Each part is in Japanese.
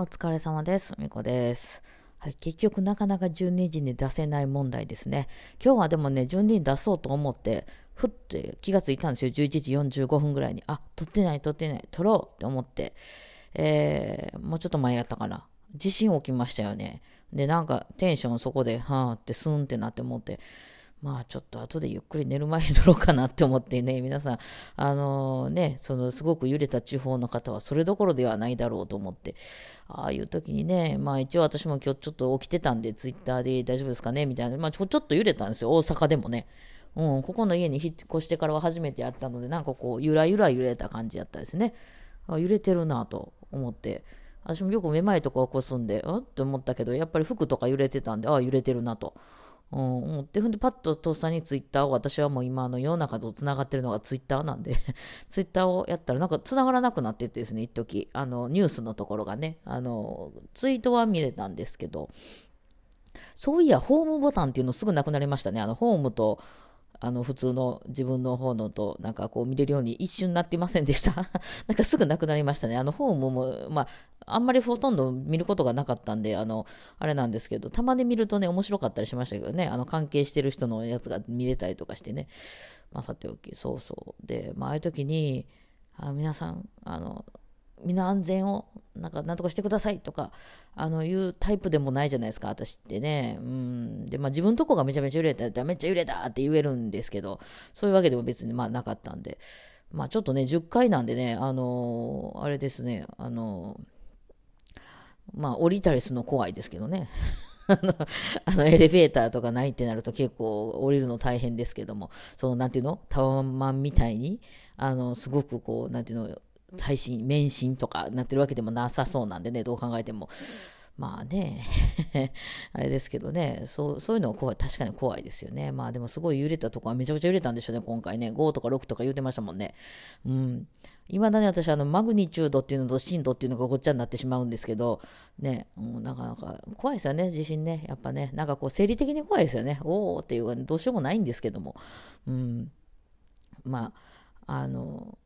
お疲れ様です。みこです。はい、結局なかなか12時に出せない問題ですね。今日はでもね、12時に出そうと思って、ふって気がついたんですよ。11時45分ぐらいに。あ、撮ってない、撮ってない、撮ろうって思って。えー、もうちょっと前やったかな。地震起きましたよね。で、なんかテンションそこで、はーってスーンってなって思って、まあちょっと後でゆっくり寝る前に撮ろうかなって思ってね、皆さん、あのね、そのすごく揺れた地方の方はそれどころではないだろうと思って、ああいう時にね、まあ一応私も今日ちょっと起きてたんで、ツイッターで大丈夫ですかね？みたいな、まあちょちょっと揺れたんですよ、大阪でもね。うん、ここの家に引っ越してからは初めてやったので、なんかこう、ゆらゆら揺れた感じやったですね。あ揺れてるなと思って。私もよくめまいとか起こすんで、あっ？て思ったけど、やっぱり服とか揺れてたんで、ああ、揺れてるなと。うん、思って、ほんで、パッととっさにツイッターを、私はもう今、の、世の中とつながってるのがツイッターなんで、ツイッターをやったら、なんかつながらなくなっててですね、一時あの、ニュースのところがね、あの、ツイートは見れたんですけど、そういや、ホームボタンっていうのすぐなくなりましたね。あの、ホームと、あの、普通の自分の方のと、なんかこう見れるように一瞬なっていませんでした？なんかすぐなくなりましたね。あの、ホームも、まあ、あんまりほとんど見ることがなかったんで、あの、あれなんですけど、たまに見るとね、面白かったりしましたけどね、あの、関係してる人のやつが見れたりとかしてね。まあ、さておき、そうそう。で、まあ、ああいう時に、あ皆さん、あの、みんな安全を、なんか、なんとかしてくださいとか、あの、いうタイプでもないじゃないですか、私ってね。うん。で、まあ、自分とこがめちゃめちゃ揺れたら、めっちゃ揺れたって言えるんですけど、そういうわけでも別に、まあ、なかったんで。まあ、ちょっとね、10回なんでね、あのーあれですね、あのーまあ、降りたりするの怖いですけどね。あの、エレベーターとかないってなると結構降りるの大変ですけども、その、なんていうの？タワマンみたいに、あの、すごくこう、なんていうの、耐震、免震とかなってるわけでもなさそうなんでね、どう考えても。まあね、あれですけどね、そうそういうのは怖い、確かに怖いですよね。まあでもすごい揺れたとこはめちゃくちゃ揺れたんでしょうね、今回ね。5とか6とか言うてましたもんね。うん。いまだに私、あの、マグニチュードっていうのと震度っていうのがごっちゃになってしまうんですけど、ね、うん、なかなか怖いですよね、地震ね。やっぱね、なんかこう、生理的に怖いですよね。おおっていうか、どうしようもないんですけども。うん。まあ、あの、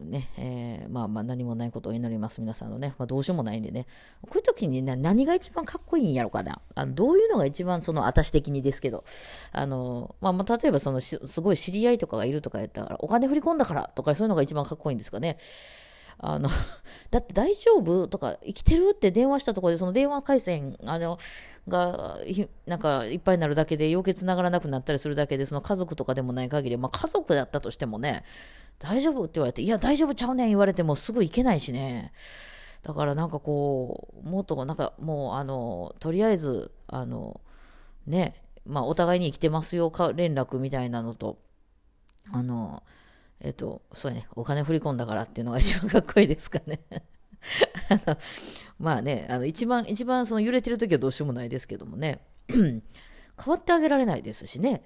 ね、えーまあまあ何もないことを祈ります、皆さんのね。まあどうしようもないんでね。こういう時にね、何が一番かっこいいんやろかな。あのどういうのが一番その、私的にですけど、あの、まあまあ例えばその、すごい知り合いとかがいるとかやったら、お金振り込んだからとかそういうのが一番かっこいいんですかね。あの、だって大丈夫とか、生きてるって電話したところで、その電話回線、あの、が、なんか、いっぱいになるだけで、余計繋がらなくなったりするだけで、その家族とかでもない限り、まあ家族だったとしてもね、大丈夫って言われて、いや、大丈夫ちゃうねん言われてもすぐ行けないしね。だからなんかこう、もっとなんかもう、あの、とりあえず、あの、ね、まあお互いに生きてますよ連絡みたいなのと、あの、えっと、そうやね、お金振り込んだからっていうのが一番かっこいいですかね。あのまあね、あの一番、一番その揺れてる時はどうしようもないですけどもね、変わってあげられないですしね。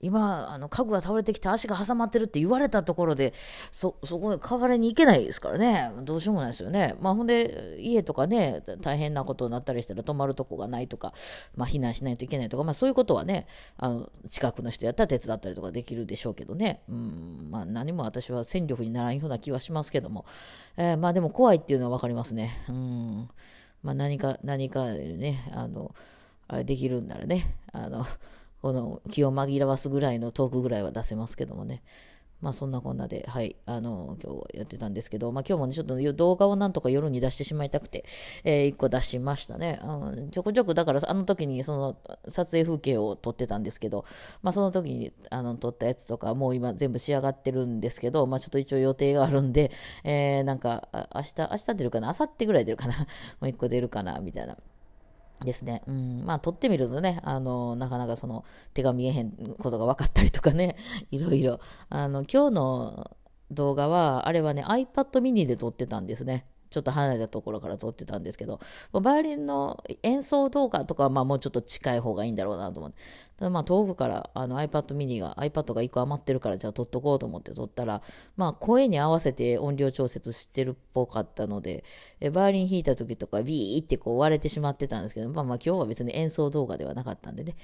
今、あの家具が倒れてきて足が挟まってるって言われたところで、そ、そこに代わりに行けないですからね。どうしようもないですよね。まあほんで、家とかね、大変なことになったりしたら泊まるとこがないとか、まあ避難しないといけないとか、まあそういうことはね、あの、近くの人やったら手伝ったりとかできるでしょうけどね。うん、まあ何も私は戦力にならんような気はしますけども。えーまあでも怖いっていうのはわかりますね。うん。まあ何か、何かね、あの、あれできるんならね、あの、この気を紛らわすぐらいのトークぐらいは出せますけどもね。まあそんなこんなで、はい、あの、今日やってたんですけど、まあ今日もね、ちょっと動画をなんとか夜に出してしまいたくて、えー、一個出しましたね。うん、ちょくちょく、だからあの時にその撮影風景を撮ってたんですけど、まあその時にあの撮ったやつとか、もう今全部仕上がってるんですけど、まあちょっと一応予定があるんで、えー、なんか、明日、明日出るかな？明後日ぐらい出るかな？もう一個出るかな？みたいな。ですね。うん。まあ、撮ってみるとね、あの、なかなかその、手が見えへんことが分かったりとかね、いろいろ。あの、今日の動画は、あれはね、iPad mini で撮ってたんですね。ちょっと離れたところから撮ってたんですけど、バイオリンの演奏動画とかは、まあもうちょっと近い方がいいんだろうなと思って。だまあ遠くからあの iPad mini が iPad が1個余ってるからじゃあ撮っとこうと思って撮ったらまあ声に合わせて音量調節してるっぽかったのでえバイオリン弾いた時とかビーってこう割れてしまってたんですけどまあまあ今日は別に演奏動画ではなかったんでね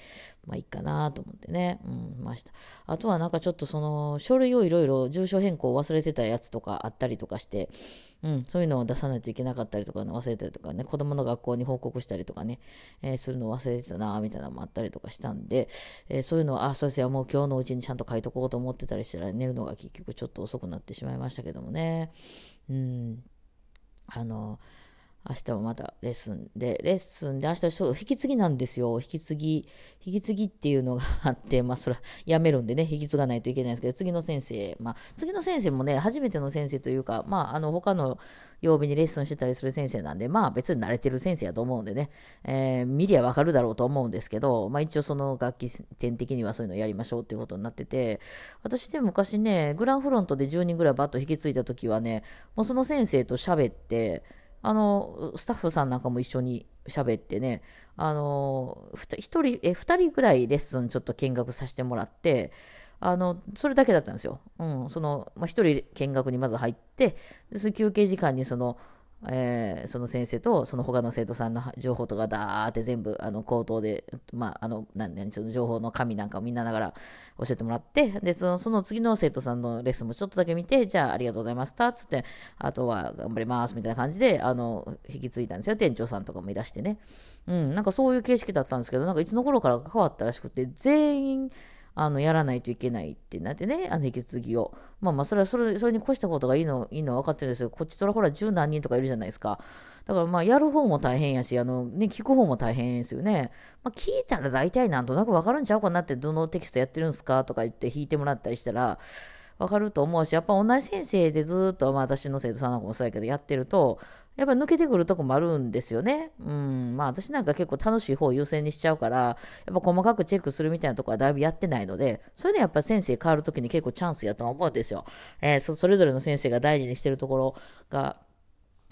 まあいいかなと思ってねうんました。あとはなんかちょっとその書類をいろいろ住所変更を忘れてたやつとかあったりとかしてうん、そういうのを出さないといけなかったりとか、ね、忘れたりとかね、子供の学校に報告したりとかね、えー、するの忘れてたな、みたいなのもあったりとかしたんで、えー、そういうのは、あ、そうですよ、もう今日のうちにちゃんと書いとこうと思ってたりしたら、寝るのが結局ちょっと遅くなってしまいましたけどもね。うん。あの、明日もまたレッスンで、レッスンで明日そう、引き継ぎなんですよ。引き継ぎ、引き継ぎっていうのがあって、まあそれはやめるんでね、引き継がないといけないんですけど、次の先生、まあ次の先生もね、初めての先生というか、まああの他の曜日にレッスンしてたりする先生なんで、まあ別に慣れてる先生やと思うんでね、えー、見りゃわかるだろうと思うんですけど、まあ一応その楽器点的にはそういうのやりましょうっていうことになってて、私で昔ね、グランフロントで10人ぐらいバッと引き継いだ時はね、もうその先生と喋って、あの、スタッフさんなんかも一緒に喋ってね、あの、1人、え、2人ぐらいレッスンちょっと見学させてもらって、あの、それだけだったんですよ。うん、その、まあ、1人見学にまず入って、で休憩時間にその、えー、その先生とその他の生徒さんの情報とかだーって全部あの口頭で、まあ、あの何何その情報の紙なんかをみんなながら教えてもらってでそのその次の生徒さんのレッスンもちょっとだけ見てじゃあありがとうございましたっつってあとは頑張りますみたいな感じであの引き継いだんですよ。店長さんとかもいらしてね、うん、なんかそういう形式だったんですけどなんかいつの頃からか変わったらしくて全員あのやらないといけないってなってね、あの引き継ぎを。まあまあ、それはそれそれに越したことがいいのいいのは分かってるんですけど、こっちとらほら十何人とかいるじゃないですか。だからまあ、やる方も大変やし、あのね、聞く方も大変ですよね。まあ、聞いたら大体なんとなく分かるんちゃうかなって、どのテキストやってるんですかとか言って弾いてもらったりしたら、分かると思うし、やっぱ同じ先生でずっと、まあ私の生徒さんなんかもそうやけど、やってると、やっぱ抜けてくるとこもあるんですよね。うん。まあ私なんか結構楽しい方を優先にしちゃうから、やっぱ細かくチェックするみたいなとこはだいぶやってないので、それでやっぱ先生変わるときに結構チャンスやと思うんですよ。えー、そそれぞれの先生が大事にしてるところが、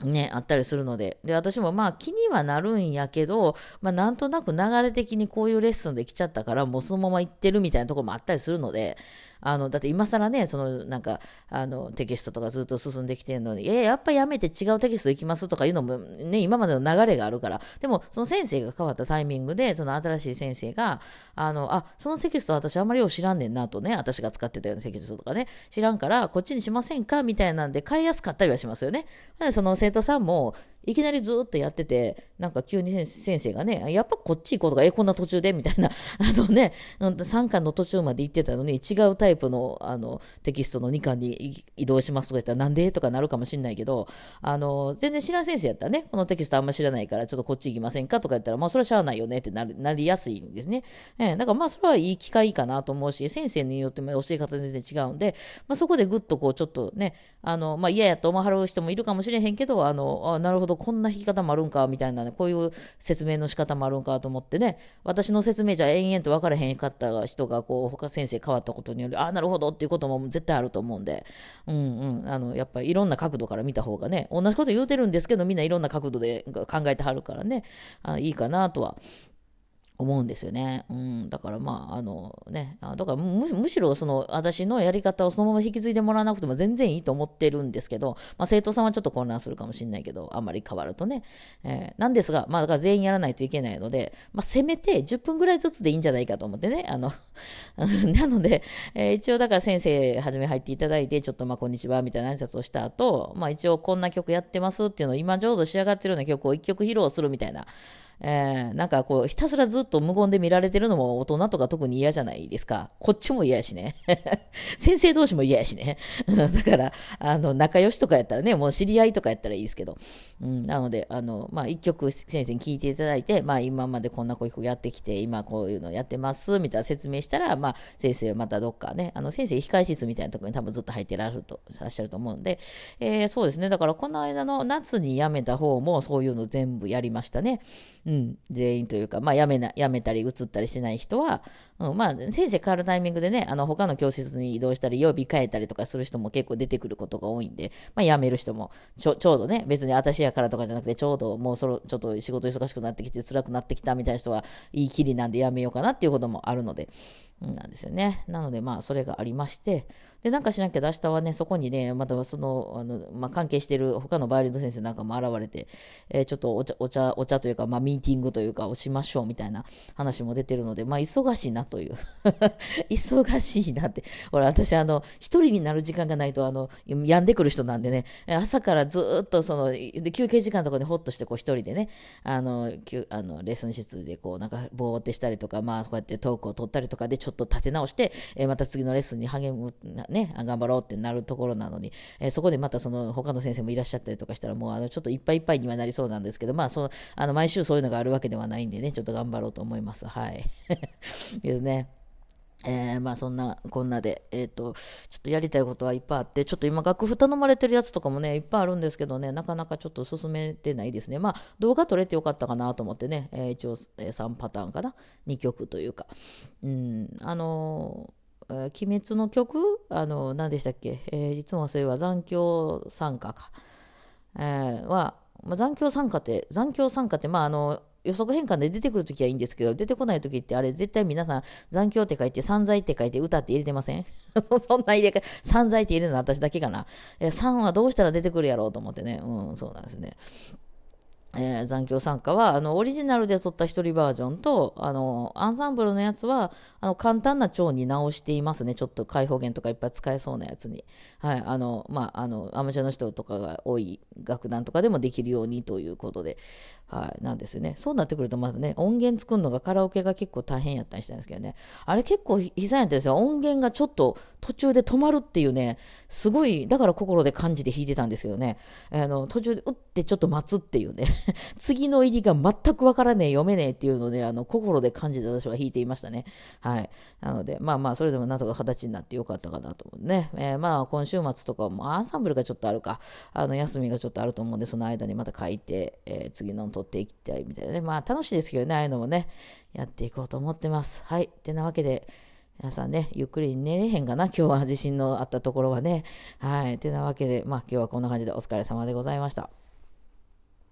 ね、あったりするので。で、私もまあ気にはなるんやけど、まあなんとなく流れ的にこういうレッスンで来ちゃったから、もうそのまま行ってるみたいなところもあったりするので、あの、だって今更ね、そのなんか、あの、テキストとかずっと進んできてるのに、えやっぱやめて違うテキスト行きますとかいうのもね、今までの流れがあるから、でもその先生が変わったタイミングで、その新しい先生が、あの、あ、そのテキスト私あんまりよう知らんねんなとね、私が使ってたようなテキストとかね、知らんから、こっちにしませんか？みたいなんで買いやすかったりはしますよね。その生徒さんも、いきなりずっとやってて、なんか急に先生がね、やっぱこっち行こうとか、え、こんな途中でみたいな、あのね、3巻の途中まで行ってたのに、違うタイプのあのテキストの2巻に移動しますとか言ったら、なんで？とかなるかもしれないけど、あの、全然知らん先生やったらね、このテキストあんま知らないから、ちょっとこっち行きませんか？とか言ったら、まあ、それはしゃあないよねってななりやすいんですね。えー、だからまあ、それはいい機会かなと思うし、先生によっても教え方全然違うんで、まあ、そこでぐっとこう、ちょっとね、あの、まあ、嫌やと思わはる人もいるかもしれへんけど、あの、あなるほど、こんな弾き方もあるんか、みたいなね、こういう説明の仕方もあるんかと思ってね、私の説明じゃ延々と分からへんかった人が、こう、他先生変わったことにより、ああ、なるほどっていうことも絶対あると思うんで、うんうん、あの、やっぱりいろんな角度から見た方がね、同じこと言うてるんですけど、みんないろんな角度で考えてはるからね、あいいかなとは思うんですよね。うん、だからまあ、あのね、だからむしろその私のやり方をそのまま引き継いでもらわなくても全然いいと思ってるんですけど、まあ、生徒さんはちょっと混乱するかもしれないけど、あんまり変わるとね。えー、なんですが、まあだから全員やらないといけないので、まあせめて10分ぐらいずつでいいんじゃないかと思ってね、あの なので、えー、一応だから先生はじめ入っていただいて、ちょっとまあこんにちはみたいな挨拶をした後、まあ一応こんな曲やってますっていうのを今ちょうど仕上がってるような曲を1曲披露するみたいな、えー、なんかこう、ひたすらずっと無言で見られてるのも大人とか特に嫌じゃないですか。こっちも嫌やしね。先生同士も嫌やしね。だから、あの、仲良しとかやったらね、もう知り合いとかやったらいいですけど。うん、なので、あの、まあ、一曲先生に聞いていただいて、まあ、今までこんな曲やってきて、今こういうのやってます、みたいな説明したら、まあ、先生またどっかね、あの、先生控え室みたいなところに多分ずっと入ってらっしゃると、らっしゃると思うんで、えー、そうですね。だから、この間の夏に辞めた方もそういうの全部やりましたね。うん、全員というか、まあ、辞めな、辞めたり移ったりしない人は、うん、まあ、先生変わるタイミングでね、あの、他の教室に移動したり、曜日変えたりとかする人も結構出てくることが多いんで、まあ、辞める人も、ちょ、ちょうどね、別に私やからとかじゃなくて、ちょうどもうそろ、ちょっと仕事忙しくなってきて、辛くなってきたみたいな人は、いいきりなんで辞めようかなっていうこともあるので、うんなんですよね。なので、まあ、それがありまして、で、なんかしなきゃ明日はね、そこにね、またその、あの、まあ、関係してる他のバイオリンの先生なんかも現れて、えー、ちょっとお茶、お茶、お茶というか、まあ、ミーティングというかをしましょうみたいな話も出てるので、まあ、忙しいなという。忙しいなって。ほら、私、あの、一人になる時間がないと、あの、病んでくる人なんでね、朝からずっとその、で休憩時間とかでほっとして、こう、一人でね、あの、あのレッスン室で、こう、なんか、ぼーってしたりとか、まあ、こうやってトークを取ったりとかで、ちょっと立て直して、えー、また次のレッスンに励む、ね、頑張ろうってなるところなのに、えー、そこでまたその他の先生もいらっしゃったりとかしたら、もうあのちょっといっぱいいっぱいにはなりそうなんですけど、まあその、あの毎週そういうのがあるわけではないんでね、ちょっと頑張ろうと思います。はい。ですね。えー、まあそんなこんなで、えっ、ー、と、ちょっとやりたいことはいっぱいあって、ちょっと今楽譜頼まれてるやつとかもね、いっぱいあるんですけどね、なかなかちょっと進めてないですね。まあ動画撮れてよかったかなと思ってね、えー、一応、え3パターンかな、2曲というか。うん、あの鬼滅の曲？あの、何でしたっけ、えー、いつもそれは残響参加か。えー、は、まあ、残響参加って、残響参加って、まあ、あの、予測変換で出てくるときはいいんですけど、出てこないときってあれ絶対皆さん残響って書いて散財って書いて歌って入れてません？そそんな入れ替え、散財って入れるのは私だけかな？え3はどうしたら出てくるやろうと思ってね。うん、そうなんですね。えー、残響参加は、あの、オリジナルで撮った一人バージョンと、あの、アンサンブルのやつは、あの、簡単な調に直していますね。ちょっと開放弦とかいっぱい使えそうなやつに。はい。あの、まあ、あの、アマチュアの人とかが多い楽団とかでもできるようにということで、はい、なんですよね。そうなってくると、まずね、音源作るのがカラオケが結構大変やったりしたんですけどね。あれ結構悲惨やったんですよ。音源がちょっと途中で止まるっていうね、すごい、だから心で感じて弾いてたんですけどね。あの、途中で、うってちょっと待つっていうね。次の入りが全くわからねえ、読めねえっていうので、あの、心で感じて私は弾いていましたね。はい。なので、まあまあ、それでもなんとか形になってよかったかなと思うね。えー、まあ、今週末とかも、アンサンブルがちょっとあるか、あの、休みがちょっとあると思うんで、その間にまた書いて、えー、次の撮っていきたいみたいなね。まあ楽しいですけどね、ああいうのもね、やっていこうと思ってます。はい。ってなわけで、皆さんね、ゆっくり寝れへんかな、今日は地震のあったところはね。はい。ってなわけで、まあ今日はこんな感じでお疲れ様でございました。